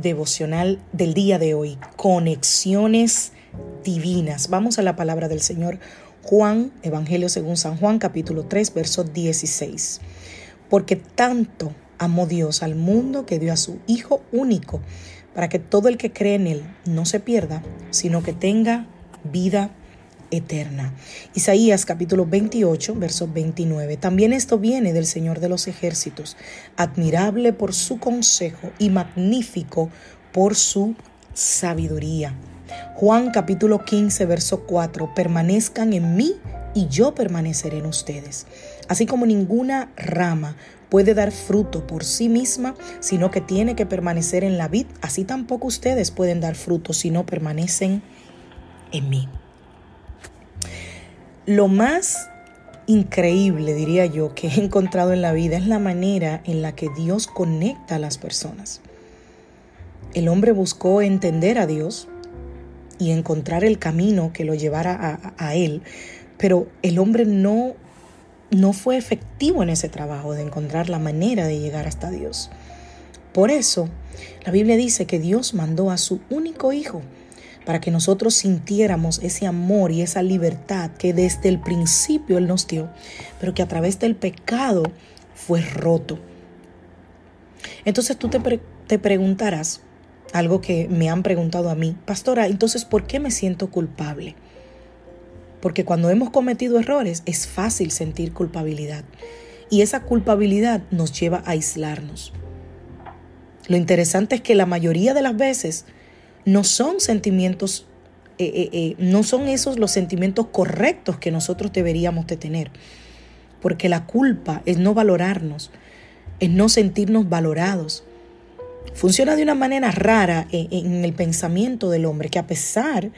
Devocional del día de hoy, conexiones divinas. Vamos a la palabra del Señor Juan, Evangelio según San Juan, capítulo 3, verso 16. Porque tanto amó Dios al mundo que dio a su Hijo único, para que todo el que cree en Él no se pierda, sino que tenga vida eterna. Isaías capítulo 28, verso 29. También esto viene del Señor de los ejércitos, admirable por su consejo y magnífico por su sabiduría. Juan capítulo 15, verso 4. Permanezcan en mí y yo permaneceré en ustedes. Así como ninguna rama puede dar fruto por sí misma, sino que tiene que permanecer en la vid, así tampoco ustedes pueden dar fruto si no permanecen en mí. Lo más increíble, diría yo, que he encontrado en la vida es la manera en la que Dios conecta a las personas. El hombre buscó entender a Dios y encontrar el camino que lo llevara a, Él, pero el hombre no, no fue efectivo en ese trabajo de encontrar la manera de llegar hasta Dios. Por eso, la Biblia dice que Dios mandó a su único hijo para que nosotros sintiéramos ese amor y esa libertad que desde el principio Él nos dio, pero que a través del pecado fue roto. Entonces tú te, te preguntarás, algo que me han preguntado a mí, pastora, entonces ¿por qué me siento culpable? Porque cuando hemos cometido errores es fácil sentir culpabilidad y esa culpabilidad nos lleva a aislarnos. Lo interesante es que la mayoría de las veces no son sentimientos, eh, eh, eh, no son esos los sentimientos correctos que nosotros deberíamos de tener. Porque la culpa es no valorarnos, es no sentirnos valorados. Funciona de una manera rara en el pensamiento del hombre, que a pesar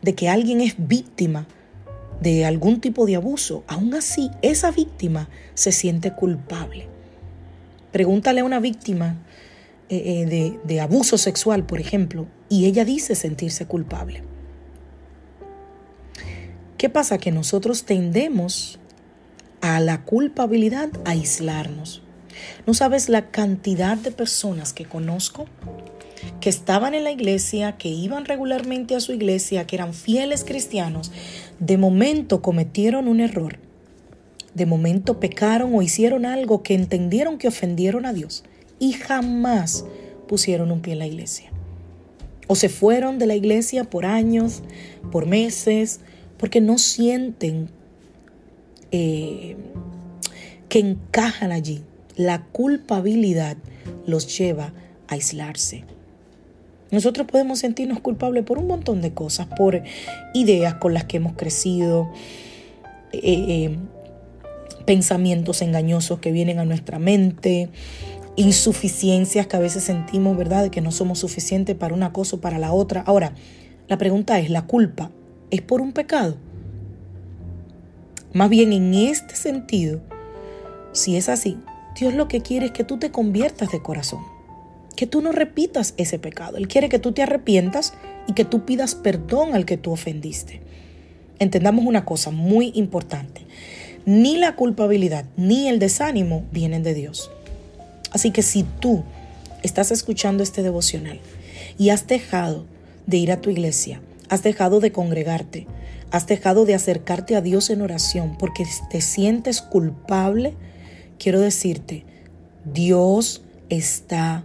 de que alguien es víctima de algún tipo de abuso, aún así esa víctima se siente culpable. Pregúntale a una víctima de, de abuso sexual, por ejemplo, y ella dice sentirse culpable. ¿Qué pasa? Que nosotros tendemos a la culpabilidad a aislarnos. No sabes la cantidad de personas que conozco que estaban en la iglesia, que iban regularmente a su iglesia, que eran fieles cristianos, de momento cometieron un error, de momento pecaron o hicieron algo que entendieron que ofendieron a Dios y jamás pusieron un pie en la iglesia. O se fueron de la iglesia por años, por meses, porque no sienten eh, que encajan allí. La culpabilidad los lleva a aislarse. Nosotros podemos sentirnos culpables por un montón de cosas, por ideas con las que hemos crecido, eh, eh, pensamientos engañosos que vienen a nuestra mente, insuficiencias que a veces sentimos, ¿verdad? De que no somos suficientes para una cosa o para la otra. Ahora, la pregunta es, ¿la culpa es por un pecado? Más bien en este sentido, si es así, Dios lo que quiere es que tú te conviertas de corazón, que tú no repitas ese pecado. Él quiere que tú te arrepientas y que tú pidas perdón al que tú ofendiste. Entendamos una cosa muy importante. Ni la culpabilidad ni el desánimo vienen de Dios. Así que si tú estás escuchando este devocional y has dejado de ir a tu iglesia, has dejado de congregarte, has dejado de acercarte a Dios en oración porque te sientes culpable, quiero decirte, Dios está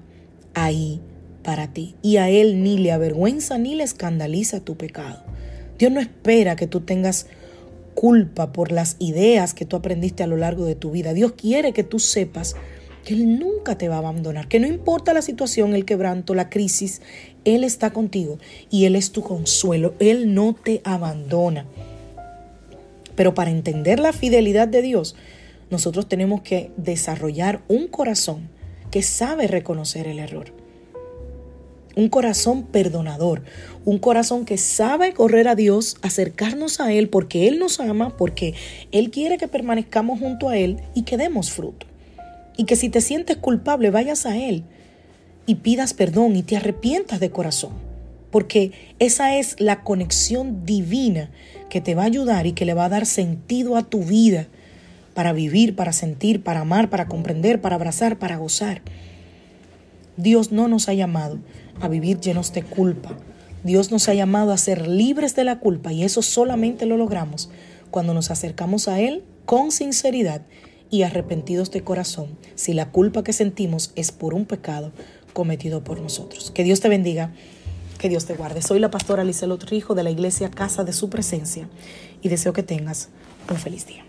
ahí para ti y a Él ni le avergüenza ni le escandaliza tu pecado. Dios no espera que tú tengas culpa por las ideas que tú aprendiste a lo largo de tu vida. Dios quiere que tú sepas que Él nunca te va a abandonar, que no importa la situación, el quebranto, la crisis, Él está contigo y Él es tu consuelo, Él no te abandona. Pero para entender la fidelidad de Dios, nosotros tenemos que desarrollar un corazón que sabe reconocer el error. Un corazón perdonador, un corazón que sabe correr a Dios, acercarnos a Él porque Él nos ama, porque Él quiere que permanezcamos junto a Él y que demos fruto. Y que si te sientes culpable, vayas a Él y pidas perdón y te arrepientas de corazón. Porque esa es la conexión divina que te va a ayudar y que le va a dar sentido a tu vida para vivir, para sentir, para amar, para comprender, para abrazar, para gozar. Dios no nos ha llamado a vivir llenos de culpa. Dios nos ha llamado a ser libres de la culpa y eso solamente lo logramos cuando nos acercamos a Él con sinceridad y arrepentidos de corazón si la culpa que sentimos es por un pecado cometido por nosotros. Que Dios te bendiga, que Dios te guarde. Soy la pastora Lizelot Rijo de la iglesia Casa de Su Presencia y deseo que tengas un feliz día.